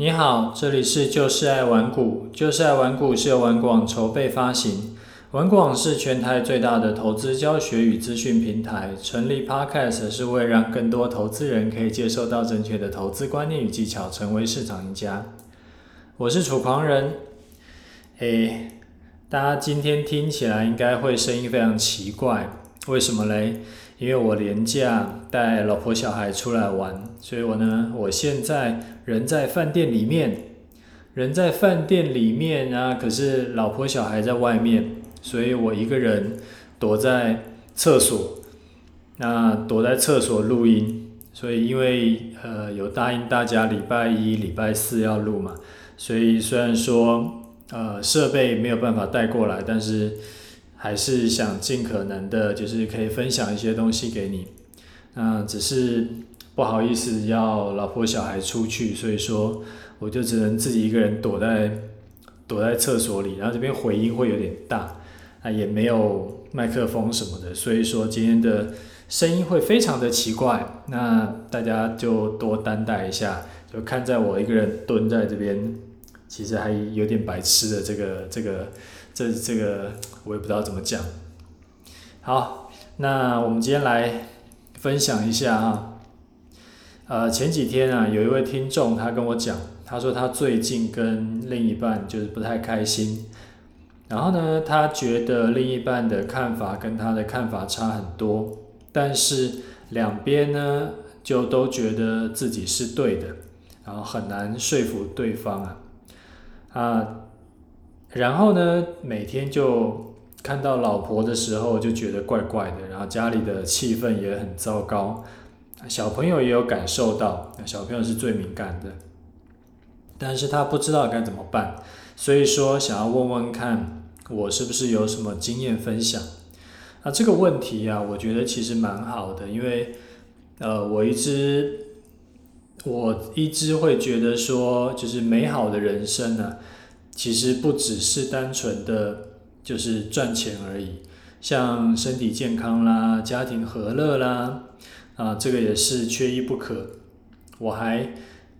你好，这里是就是爱玩股，就是爱玩股是由玩广筹备发行。玩广是全台最大的投资教学与资讯平台，成立 Podcast 是为让更多投资人可以接受到正确的投资观念与技巧，成为市场赢家。我是楚狂人。诶，大家今天听起来应该会声音非常奇怪，为什么嘞？因为我连假带老婆小孩出来玩，所以我呢，我现在人在饭店里面，人在饭店里面啊，可是老婆小孩在外面，所以我一个人躲在厕所，那躲在厕所录音，所以因为呃有答应大家礼拜一、礼拜四要录嘛，所以虽然说呃设备没有办法带过来，但是。还是想尽可能的，就是可以分享一些东西给你。那只是不好意思要老婆小孩出去，所以说我就只能自己一个人躲在躲在厕所里。然后这边回音会有点大，啊也没有麦克风什么的，所以说今天的声音会非常的奇怪。那大家就多担待一下，就看在我一个人蹲在这边，其实还有点白痴的这个这个。这这个我也不知道怎么讲。好，那我们今天来分享一下哈。呃，前几天啊，有一位听众他跟我讲，他说他最近跟另一半就是不太开心，然后呢，他觉得另一半的看法跟他的看法差很多，但是两边呢就都觉得自己是对的，然后很难说服对方啊啊。然后呢，每天就看到老婆的时候就觉得怪怪的，然后家里的气氛也很糟糕，小朋友也有感受到，小朋友是最敏感的，但是他不知道该怎么办，所以说想要问问看我是不是有什么经验分享。那这个问题啊，我觉得其实蛮好的，因为呃，我一直我一直会觉得说，就是美好的人生呢。其实不只是单纯的就是赚钱而已，像身体健康啦、家庭和乐啦，啊，这个也是缺一不可。我还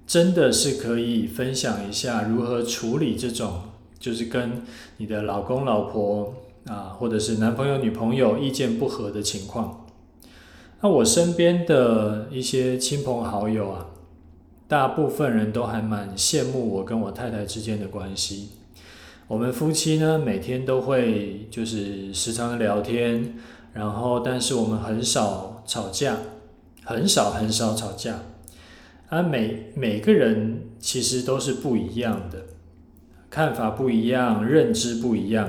真的是可以分享一下如何处理这种，就是跟你的老公、老婆啊，或者是男朋友、女朋友意见不合的情况。那我身边的一些亲朋好友啊。大部分人都还蛮羡慕我跟我太太之间的关系。我们夫妻呢，每天都会就是时常的聊天，然后但是我们很少吵架，很少很少吵架。啊，每每个人其实都是不一样的，看法不一样，认知不一样。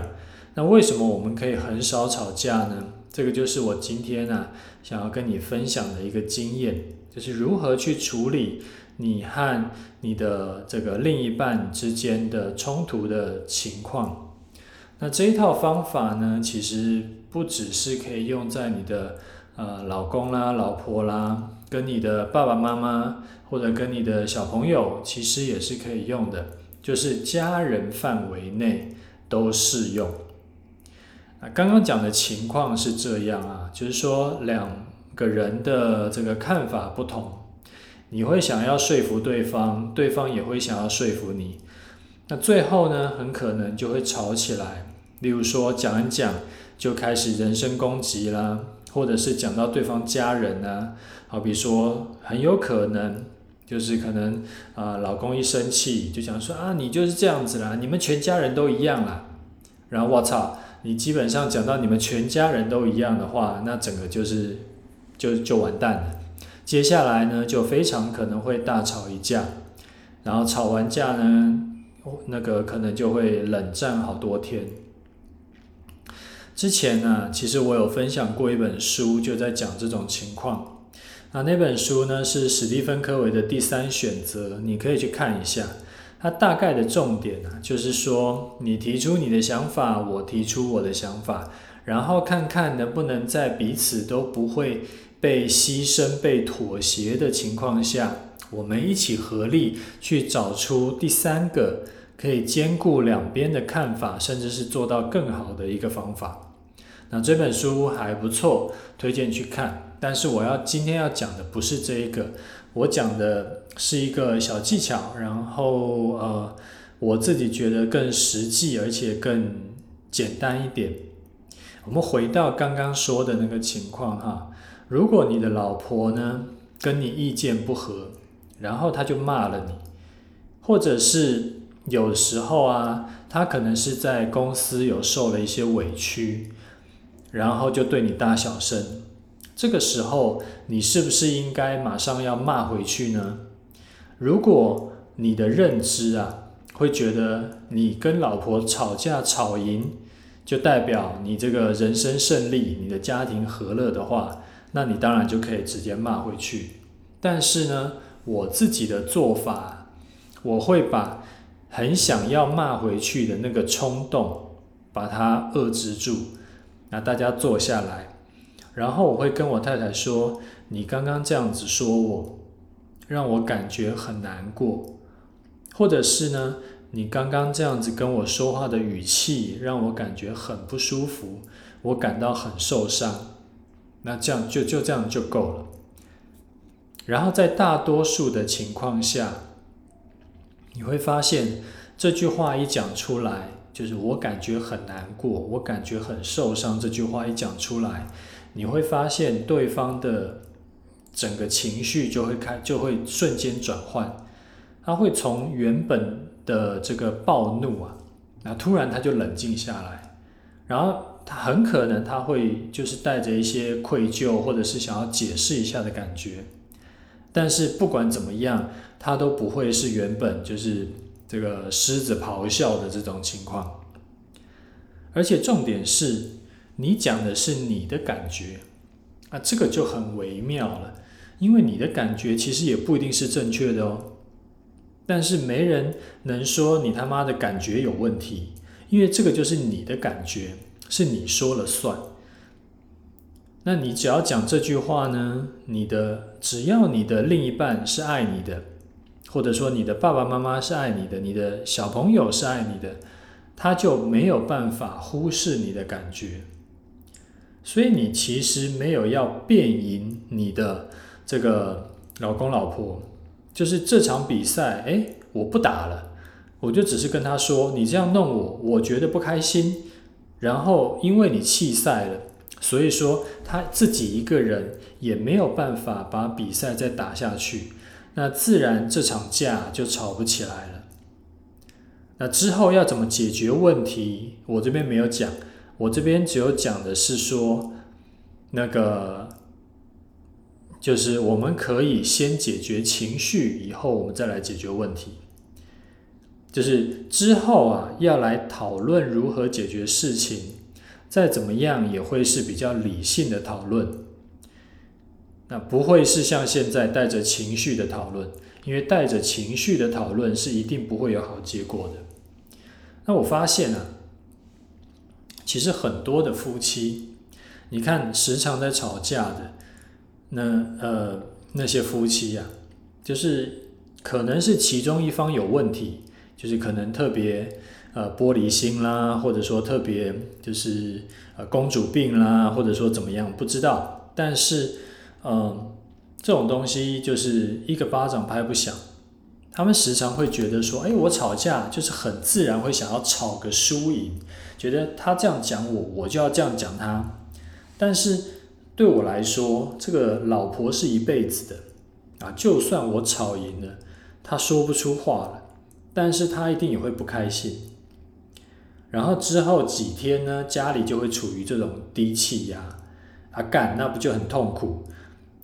那为什么我们可以很少吵架呢？这个就是我今天啊想要跟你分享的一个经验，就是如何去处理。你和你的这个另一半之间的冲突的情况，那这一套方法呢，其实不只是可以用在你的呃老公啦、老婆啦，跟你的爸爸妈妈或者跟你的小朋友，其实也是可以用的，就是家人范围内都适用。啊，刚刚讲的情况是这样啊，就是说两个人的这个看法不同。你会想要说服对方，对方也会想要说服你，那最后呢，很可能就会吵起来。例如说讲一讲就开始人身攻击啦，或者是讲到对方家人啊，好比说很有可能就是可能啊，老公一生气就讲说啊，你就是这样子啦，你们全家人都一样啦。然后我操，你基本上讲到你们全家人都一样的话，那整个就是就就完蛋了。接下来呢，就非常可能会大吵一架，然后吵完架呢，那个可能就会冷战好多天。之前呢，其实我有分享过一本书，就在讲这种情况。那那本书呢是史蒂芬科维的第三选择，你可以去看一下。它大概的重点呢，就是说你提出你的想法，我提出我的想法，然后看看能不能在彼此都不会。被牺牲、被妥协的情况下，我们一起合力去找出第三个可以兼顾两边的看法，甚至是做到更好的一个方法。那这本书还不错，推荐去看。但是我要今天要讲的不是这一个，我讲的是一个小技巧，然后呃，我自己觉得更实际而且更简单一点。我们回到刚刚说的那个情况哈，如果你的老婆呢跟你意见不合，然后她就骂了你，或者是有时候啊，她可能是在公司有受了一些委屈，然后就对你大小声。这个时候，你是不是应该马上要骂回去呢？如果你的认知啊，会觉得你跟老婆吵架吵赢，就代表你这个人生胜利，你的家庭和乐的话，那你当然就可以直接骂回去。但是呢，我自己的做法，我会把很想要骂回去的那个冲动，把它遏制住。那大家坐下来。然后我会跟我太太说：“你刚刚这样子说我，让我感觉很难过，或者是呢，你刚刚这样子跟我说话的语气让我感觉很不舒服，我感到很受伤。那这样就就这样就够了。然后在大多数的情况下，你会发现这句话一讲出来，就是我感觉很难过，我感觉很受伤。这句话一讲出来。”你会发现对方的整个情绪就会开，就会瞬间转换，他会从原本的这个暴怒啊，那突然他就冷静下来，然后他很可能他会就是带着一些愧疚或者是想要解释一下的感觉，但是不管怎么样，他都不会是原本就是这个狮子咆哮的这种情况，而且重点是。你讲的是你的感觉。啊，这个就很微妙了，因为你的感觉其实也不一定是正确的哦。但是没人能说你他妈的感觉有问题，因为这个就是你的感觉，是你说了算。那你只要讲这句话呢，你的只要你的另一半是爱你的，或者说你的爸爸妈妈是爱你的，你的小朋友是爱你的，他就没有办法忽视你的感觉。所以你其实没有要变赢你的这个老公老婆，就是这场比赛，哎，我不打了，我就只是跟他说，你这样弄我，我觉得不开心。然后因为你弃赛了，所以说他自己一个人也没有办法把比赛再打下去，那自然这场架就吵不起来了。那之后要怎么解决问题，我这边没有讲。我这边只有讲的是说，那个就是我们可以先解决情绪，以后我们再来解决问题。就是之后啊，要来讨论如何解决事情，再怎么样也会是比较理性的讨论。那不会是像现在带着情绪的讨论，因为带着情绪的讨论是一定不会有好结果的。那我发现啊。其实很多的夫妻，你看时常在吵架的，那呃那些夫妻呀，就是可能是其中一方有问题，就是可能特别呃玻璃心啦，或者说特别就是呃公主病啦，或者说怎么样不知道，但是嗯这种东西就是一个巴掌拍不响，他们时常会觉得说，哎，我吵架就是很自然会想要吵个输赢。觉得他这样讲我，我就要这样讲他。但是对我来说，这个老婆是一辈子的啊。就算我吵赢了，他说不出话了，但是他一定也会不开心。然后之后几天呢，家里就会处于这种低气压啊，干那不就很痛苦？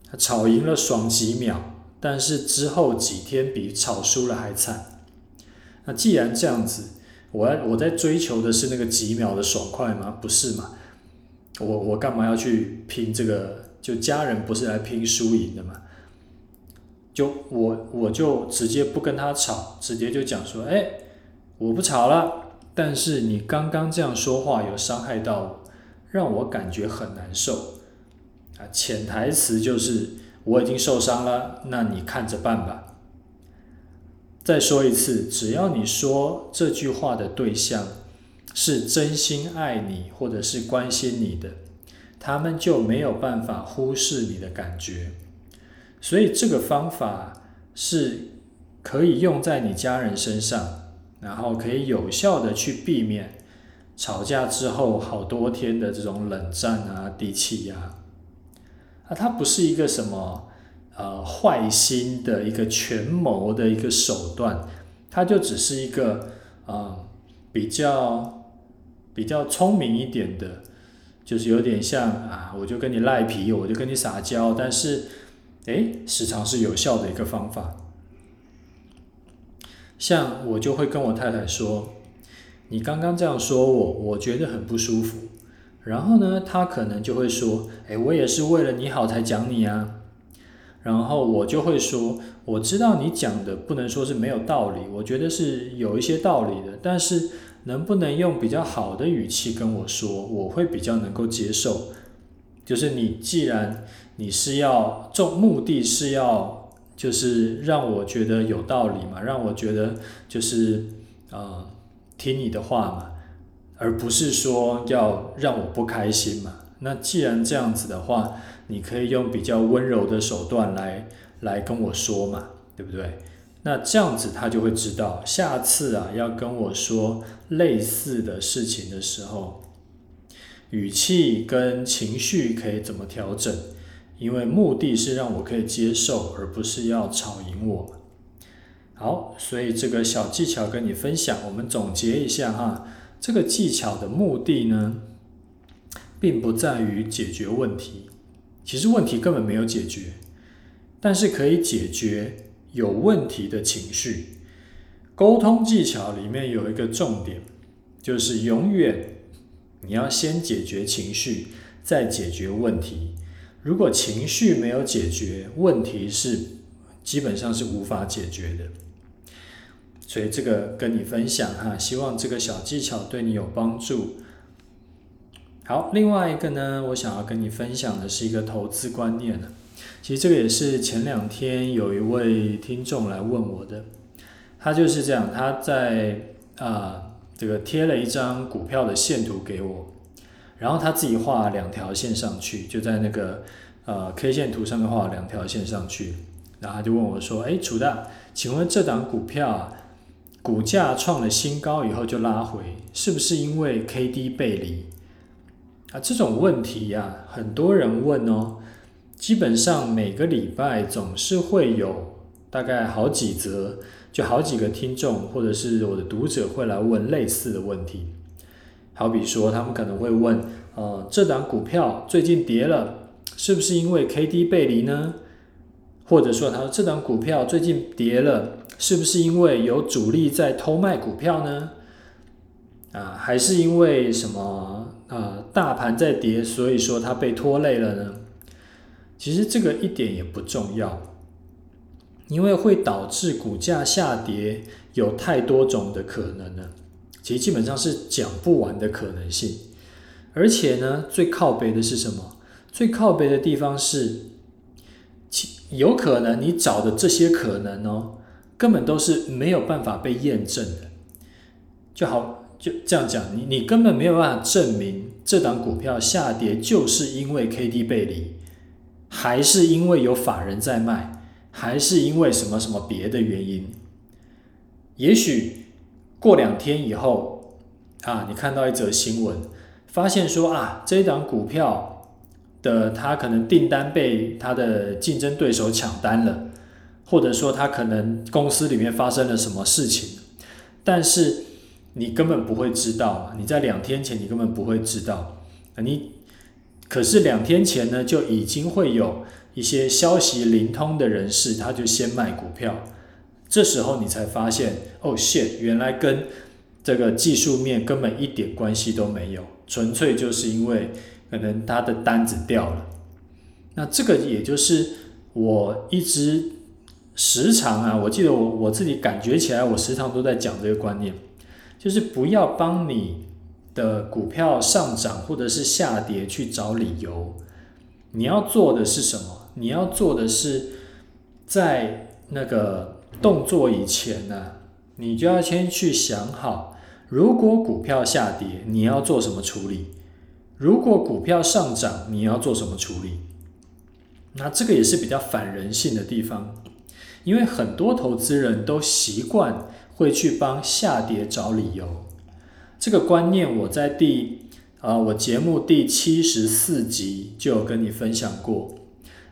他吵赢了爽几秒，但是之后几天比吵输了还惨。那既然这样子。我我在追求的是那个几秒的爽快吗？不是嘛？我我干嘛要去拼这个？就家人不是来拼输赢的嘛？就我我就直接不跟他吵，直接就讲说，哎，我不吵了。但是你刚刚这样说话有伤害到我，让我感觉很难受啊。潜台词就是我已经受伤了，那你看着办吧。再说一次，只要你说这句话的对象是真心爱你或者是关心你的，他们就没有办法忽视你的感觉。所以这个方法是可以用在你家人身上，然后可以有效的去避免吵架之后好多天的这种冷战啊、低气压。啊，它不是一个什么呃坏心的一个权谋的一个手段，它就只是一个啊比较比较聪明一点的，就是有点像啊，我就跟你赖皮，我就跟你撒娇，但是。哎，时常是有效的一个方法。像我就会跟我太太说：“你刚刚这样说我，我觉得很不舒服。”然后呢，她可能就会说：“哎，我也是为了你好才讲你啊。”然后我就会说：“我知道你讲的不能说是没有道理，我觉得是有一些道理的。但是能不能用比较好的语气跟我说，我会比较能够接受。就是你既然……”你是要重目的是要就是让我觉得有道理嘛，让我觉得就是呃听你的话嘛，而不是说要让我不开心嘛。那既然这样子的话，你可以用比较温柔的手段来来跟我说嘛，对不对？那这样子他就会知道，下次啊要跟我说类似的事情的时候，语气跟情绪可以怎么调整。因为目的是让我可以接受，而不是要吵赢我。好，所以这个小技巧跟你分享，我们总结一下哈。这个技巧的目的呢，并不在于解决问题，其实问题根本没有解决，但是可以解决有问题的情绪。沟通技巧里面有一个重点，就是永远你要先解决情绪，再解决问题。如果情绪没有解决，问题是基本上是无法解决的。所以这个跟你分享哈，希望这个小技巧对你有帮助。好，另外一个呢，我想要跟你分享的是一个投资观念。其实这个也是前两天有一位听众来问我的，他就是这样，他在啊这个贴了一张股票的线图给我。然后他自己画两条线上去，就在那个呃 K 线图上面画两条线上去，然后他就问我说：“哎，楚大，请问这档股票，股价创了新高以后就拉回，是不是因为 K D 背离？啊，这种问题呀，很多人问哦，基本上每个礼拜总是会有大概好几则，就好几个听众或者是我的读者会来问类似的问题。”好比说，他们可能会问，呃，这档股票最近跌了，是不是因为 K D 背离呢？或者说，他说这档股票最近跌了，是不是因为有主力在偷卖股票呢？啊，还是因为什么啊？大盘在跌，所以说它被拖累了呢？其实这个一点也不重要，因为会导致股价下跌有太多种的可能了。其实基本上是讲不完的可能性，而且呢，最靠北的是什么？最靠北的地方是，其有可能你找的这些可能哦，根本都是没有办法被验证的。就好就这样讲，你你根本没有办法证明这档股票下跌就是因为 K D 背离，还是因为有法人在卖，还是因为什么什么别的原因？也许。过两天以后，啊，你看到一则新闻，发现说啊，这一档股票的它可能订单被它的竞争对手抢单了，或者说它可能公司里面发生了什么事情，但是你根本不会知道，你在两天前你根本不会知道，你可是两天前呢就已经会有一些消息灵通的人士，他就先卖股票。这时候你才发现，哦，shit，原来跟这个技术面根本一点关系都没有，纯粹就是因为可能他的单子掉了。那这个也就是我一直时常啊，我记得我我自己感觉起来，我时常都在讲这个观念，就是不要帮你的股票上涨或者是下跌去找理由，你要做的是什么？你要做的是在那个。动作以前呢，你就要先去想好，如果股票下跌，你要做什么处理？如果股票上涨，你要做什么处理？那这个也是比较反人性的地方，因为很多投资人都习惯会去帮下跌找理由。这个观念我在第啊我节目第七十四集就有跟你分享过。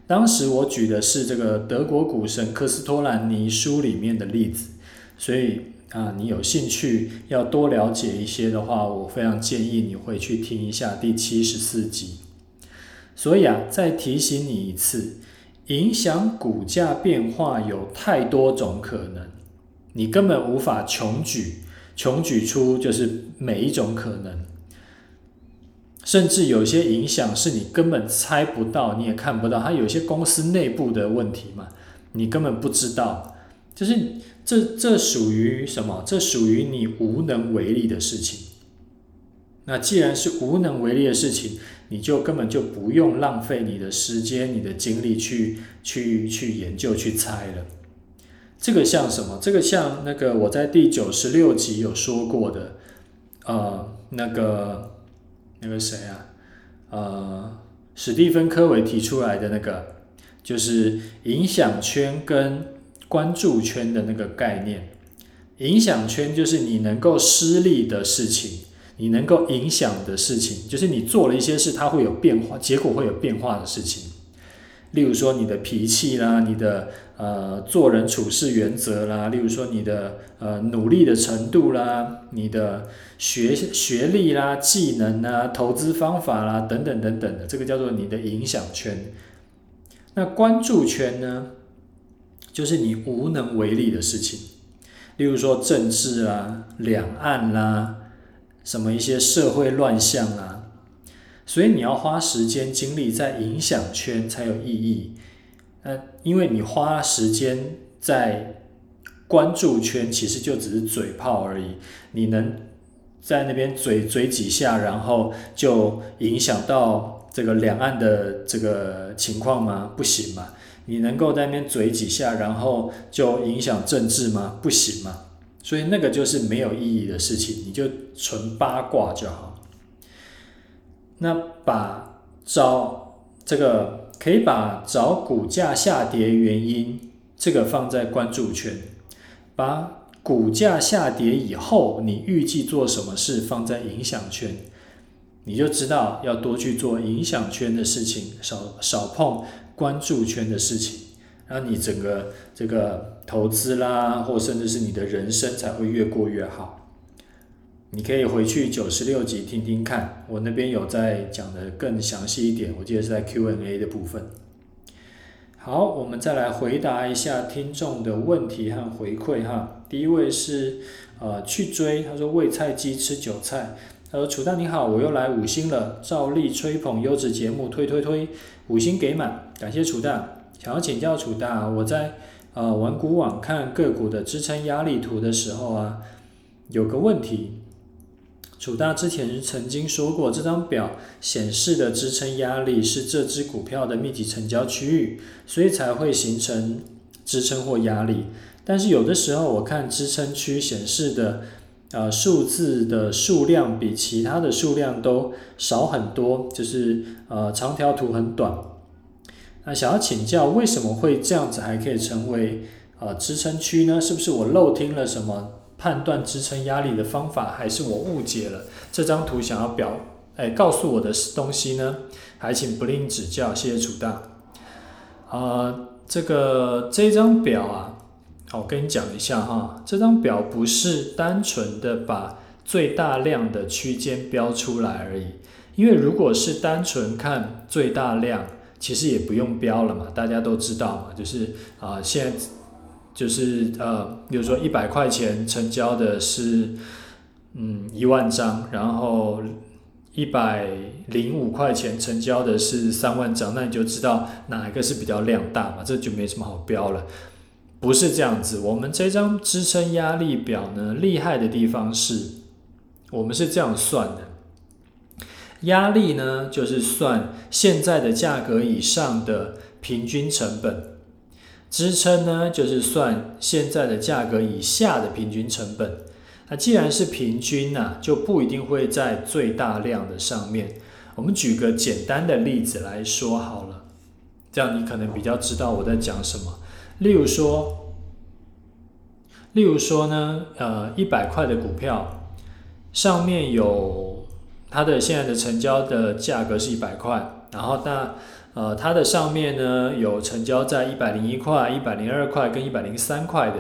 当时我举的是这个德国股神科斯托兰尼书里面的例子，所以。啊，你有兴趣要多了解一些的话，我非常建议你回去听一下第七十四集。所以啊，再提醒你一次，影响股价变化有太多种可能，你根本无法穷举，穷举出就是每一种可能，甚至有些影响是你根本猜不到，你也看不到，它有些公司内部的问题嘛，你根本不知道，就是。这这属于什么？这属于你无能为力的事情。那既然是无能为力的事情，你就根本就不用浪费你的时间、你的精力去去去研究、去猜了。这个像什么？这个像那个我在第九十六集有说过的，呃，那个那个谁啊？呃，史蒂芬科维提出来的那个，就是影响圈跟。关注圈的那个概念，影响圈就是你能够施力的事情，你能够影响的事情，就是你做了一些事，它会有变化，结果会有变化的事情。例如说你的脾气啦，你的呃做人处事原则啦，例如说你的呃努力的程度啦，你的学学历啦、技能啊、投资方法啦等等等等的，这个叫做你的影响圈。那关注圈呢？就是你无能为力的事情，例如说政治啦、两岸啦，什么一些社会乱象啦，所以你要花时间精力在影响圈才有意义。呃，因为你花时间在关注圈，其实就只是嘴炮而已。你能在那边嘴嘴几下，然后就影响到这个两岸的这个情况吗？不行嘛。你能够在那边嘴几下，然后就影响政治吗？不行嘛。所以那个就是没有意义的事情，你就纯八卦就好。那把找这个可以把找股价下跌原因这个放在关注圈，把股价下跌以后你预计做什么事放在影响圈，你就知道要多去做影响圈的事情，少少碰。关注圈的事情，然后你整个这个投资啦，或甚至是你的人生才会越过越好。你可以回去九十六集听听看，我那边有在讲的更详细一点，我记得是在 Q&A 的部分。好，我们再来回答一下听众的问题和回馈哈。第一位是呃去追，他说喂菜鸡吃韭菜。他说楚大你好，我又来五星了，照例吹捧优质节目，推推推。五星给满，感谢楚大。想要请教楚大，我在呃玩股网看个股的支撑压力图的时候啊，有个问题。楚大之前曾经说过，这张表显示的支撑压力是这只股票的密集成交区域，所以才会形成支撑或压力。但是有的时候我看支撑区显示的呃数字的数量比其他的数量都少很多，就是呃长条图很短。那想要请教，为什么会这样子还可以成为呃支撑区呢？是不是我漏听了什么判断支撑压力的方法，还是我误解了这张图想要表哎告诉我的东西呢？还请不吝指教，谢谢楚大。呃，这个这张表啊，我跟你讲一下哈，这张表不是单纯的把最大量的区间标出来而已，因为如果是单纯看最大量。其实也不用标了嘛，大家都知道嘛，就是啊，现在就是呃，比如说一百块钱成交的是嗯一万张，然后一百零五块钱成交的是三万张，那你就知道哪一个是比较量大嘛，这就没什么好标了。不是这样子，我们这张支撑压力表呢，厉害的地方是，我们是这样算的。压力呢，就是算现在的价格以上的平均成本；支撑呢，就是算现在的价格以下的平均成本。那既然是平均呐，就不一定会在最大量的上面。我们举个简单的例子来说好了，这样你可能比较知道我在讲什么。例如说，例如说呢，呃，一百块的股票上面有它的现在的成交的价格是一百块，然后那呃它的上面呢有成交在一百零一块、一百零二块跟一百零三块的，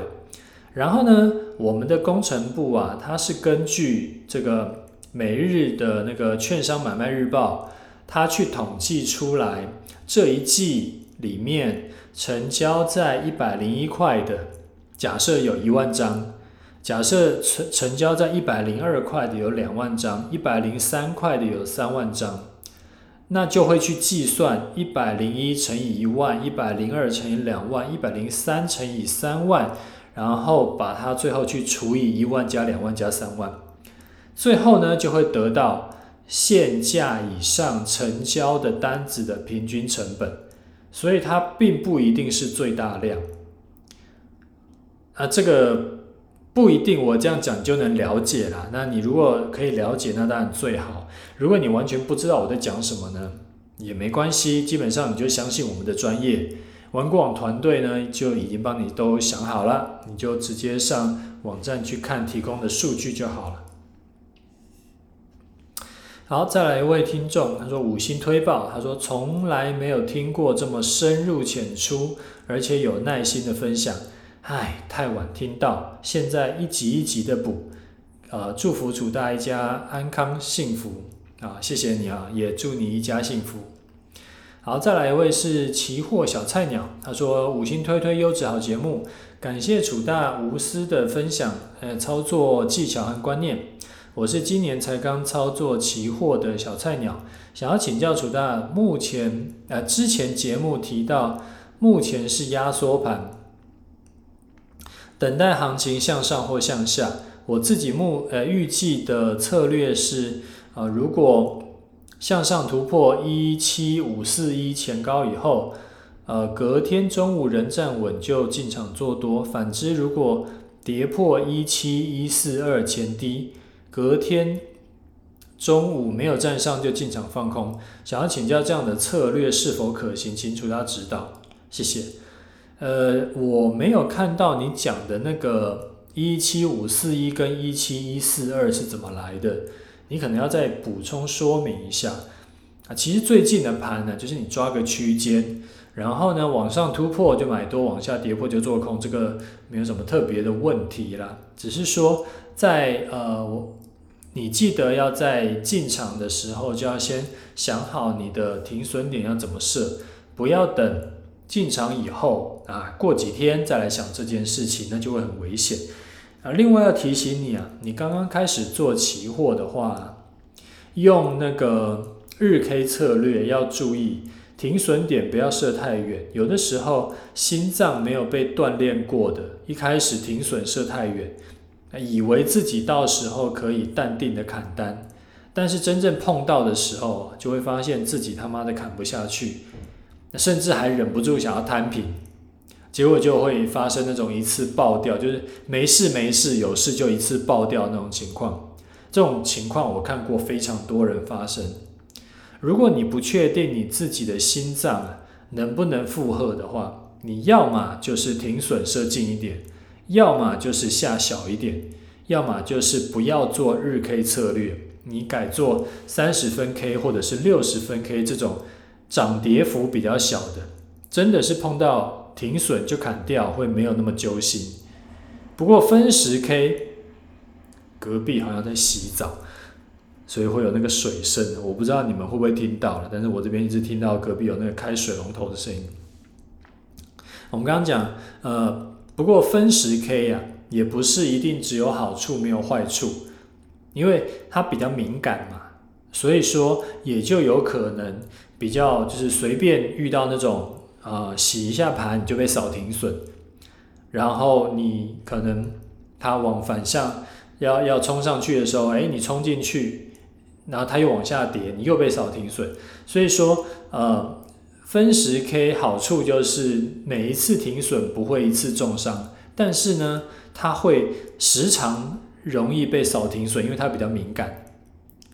然后呢，我们的工程部啊，它是根据这个。每日的那个券商买卖日报，它去统计出来这一季里面成交在一百零一块的，假设有一万张，假设成成交在一百零二块的有两万张，一百零三块的有三万张，那就会去计算一百零一乘以一万，一百零二乘以两万，一百零三乘以三万，然后把它最后去除以一万加两万加三万。最后呢，就会得到现价以上成交的单子的平均成本，所以它并不一定是最大量。啊，这个不一定，我这样讲就能了解啦。那你如果可以了解，那当然最好。如果你完全不知道我在讲什么呢，也没关系，基本上你就相信我们的专业，玩过网团队呢就已经帮你都想好了，你就直接上网站去看提供的数据就好了。好，再来一位听众，他说五星推报，他说从来没有听过这么深入浅出，而且有耐心的分享。唉，太晚听到，现在一集一集的补。呃，祝福楚大一家安康幸福啊，谢谢你啊，也祝你一家幸福。好，再来一位是奇货小菜鸟，他说五星推推优质好节目，感谢楚大无私的分享，呃，操作技巧和观念。我是今年才刚操作期货的小菜鸟，想要请教楚大，目前呃之前节目提到，目前是压缩盘，等待行情向上或向下。我自己目呃预计的策略是，呃如果向上突破一七五四一前高以后，呃隔天中午人站稳就进场做多，反之如果跌破一七一四二前低。隔天中午没有站上就进场放空，想要请教这样的策略是否可行，请出他指导，谢谢。呃，我没有看到你讲的那个一七五四一跟一七一四二是怎么来的，你可能要再补充说明一下啊。其实最近的盘呢，就是你抓个区间，然后呢往上突破就买多，往下跌破就做空，这个没有什么特别的问题啦，只是说在呃我。你记得要在进场的时候就要先想好你的停损点要怎么设，不要等进场以后啊，过几天再来想这件事情，那就会很危险啊。另外要提醒你啊，你刚刚开始做期货的话，用那个日 K 策略要注意停损点不要设太远，有的时候心脏没有被锻炼过的，一开始停损设太远。以为自己到时候可以淡定的砍单，但是真正碰到的时候，就会发现自己他妈的砍不下去，甚至还忍不住想要摊平，结果就会发生那种一次爆掉，就是没事没事，有事就一次爆掉那种情况。这种情况我看过非常多人发生。如果你不确定你自己的心脏能不能负荷的话，你要么就是停损设近一点。要么就是下小一点，要么就是不要做日 K 策略，你改做三十分 K 或者是六十分 K 这种涨跌幅比较小的，真的是碰到停损就砍掉，会没有那么揪心。不过分时 K，隔壁好像在洗澡，所以会有那个水声，我不知道你们会不会听到了，但是我这边一直听到隔壁有那个开水龙头的声音。我们刚刚讲，呃。不过分时 K 呀，也不是一定只有好处没有坏处，因为它比较敏感嘛，所以说也就有可能比较就是随便遇到那种啊洗一下盘你就被扫停损，然后你可能它往反向要要冲上去的时候，哎你冲进去，然后它又往下跌，你又被扫停损，所以说呃。分时 K 好处就是每一次停损不会一次重伤，但是呢，它会时常容易被扫停损，因为它比较敏感。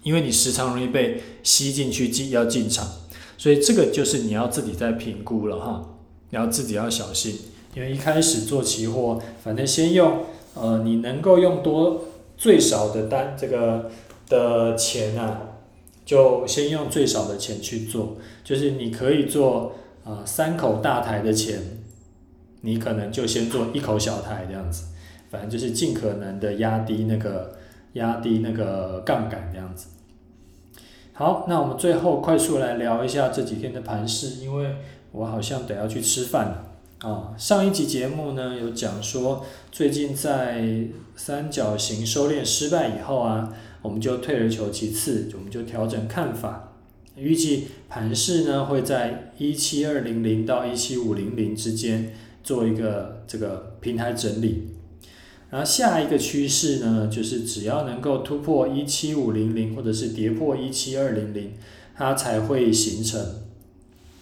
因为你时常容易被吸进去进要进场，所以这个就是你要自己在评估了哈，你要自己要小心，因为一开始做期货，反正先用呃你能够用多最少的单这个的钱啊，就先用最少的钱去做，就是你可以做啊三口大台的钱，你可能就先做一口小台这样子，反正就是尽可能的压低那个。压低那个杠杆这样子。好，那我们最后快速来聊一下这几天的盘势，因为我好像得要去吃饭了啊。上一集节目呢有讲说，最近在三角形收敛失败以后啊，我们就退而求其次，我们就调整看法，预计盘势呢会在一七二零零到一七五零零之间做一个这个平台整理。然后下一个趋势呢，就是只要能够突破一七五零零，或者是跌破一七二零零，它才会形成。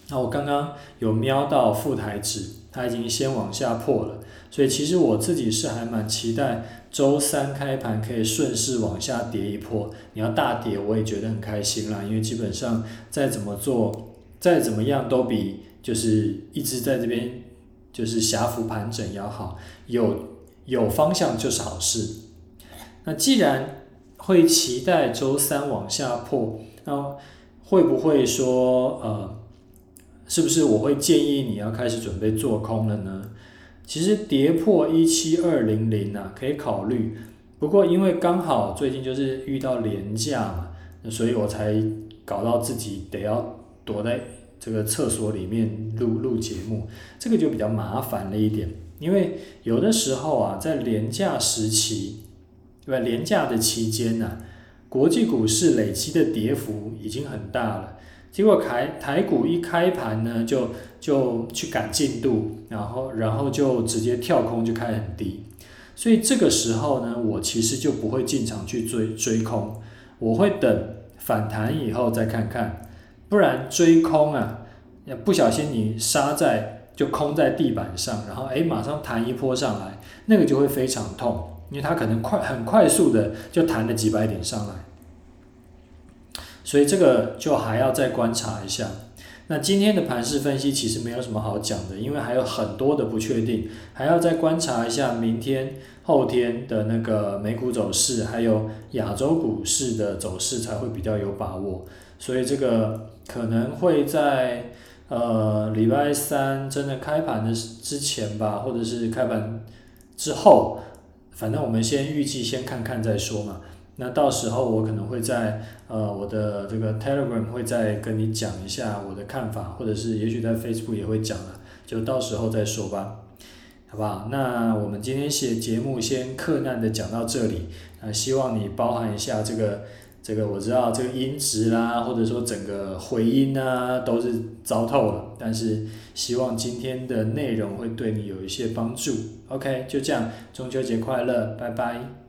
那我刚刚有瞄到副台指，它已经先往下破了，所以其实我自己是还蛮期待周三开盘可以顺势往下跌一波。你要大跌，我也觉得很开心啦，因为基本上再怎么做，再怎么样都比就是一直在这边就是狭幅盘整要好，有。有方向就是好事。那既然会期待周三往下破，那会不会说呃，是不是我会建议你要开始准备做空了呢？其实跌破一七二零零啊，可以考虑。不过因为刚好最近就是遇到廉价嘛，所以我才搞到自己得要躲在这个厕所里面录录节目，这个就比较麻烦了一点。因为有的时候啊，在廉价时期，对吧？廉价的期间呢，国际股市累积的跌幅已经很大了。结果台台股一开盘呢，就就去赶进度，然后然后就直接跳空就开很低。所以这个时候呢，我其实就不会进场去追追空，我会等反弹以后再看看。不然追空啊，不小心你杀在。就空在地板上，然后哎，马上弹一波上来，那个就会非常痛，因为它可能快很快速的就弹了几百点上来，所以这个就还要再观察一下。那今天的盘势分析其实没有什么好讲的，因为还有很多的不确定，还要再观察一下明天、后天的那个美股走势，还有亚洲股市的走势才会比较有把握。所以这个可能会在。呃，礼拜三真的开盘的之前吧，或者是开盘之后，反正我们先预计先看看再说嘛。那到时候我可能会在呃我的这个 Telegram 会再跟你讲一下我的看法，或者是也许在 Facebook 也会讲了，就到时候再说吧，好不好？那我们今天写节目先客难的讲到这里，啊，希望你包含一下这个。这个我知道，这个音质啦，或者说整个回音啊，都是糟透了。但是希望今天的内容会对你有一些帮助。OK，就这样，中秋节快乐，拜拜。